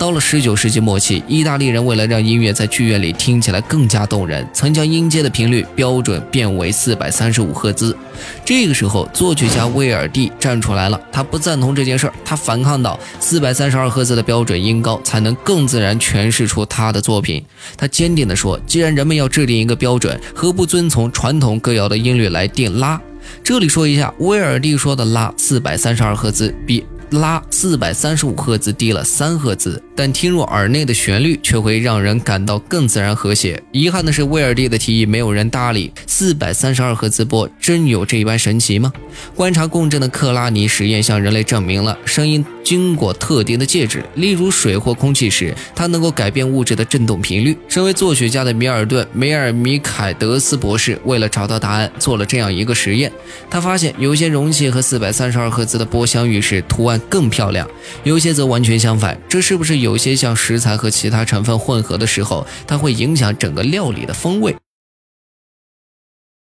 到了十九世纪末期，意大利人为了让音乐在剧院里听起来更加动人，曾将音阶的频率标准变为四百三十五赫兹。这个时候，作曲家威尔蒂站出来了，他不赞同这件事儿，他反抗到：四百三十二赫兹的标准音高才能更自然诠释出他的作品。他坚定地说：“既然人们要制定一个标准，何不遵从传统歌谣的音律来定拉？”这里说一下，威尔蒂说的拉四百三十二赫兹比。拉四百三十五赫兹低了三赫兹，但听入耳内的旋律却会让人感到更自然和谐。遗憾的是，威尔第的提议没有人搭理。四百三十二赫兹波真有这般神奇吗？观察共振的克拉尼实验向人类证明了，声音经过特定的介质，例如水或空气时，它能够改变物质的振动频率。身为作曲家的米尔顿·梅尔米凯德斯博士为了找到答案，做了这样一个实验。他发现有些容器和四百三十二赫兹的波相遇时，图案。更漂亮，有些则完全相反。这是不是有些像食材和其他成分混合的时候，它会影响整个料理的风味？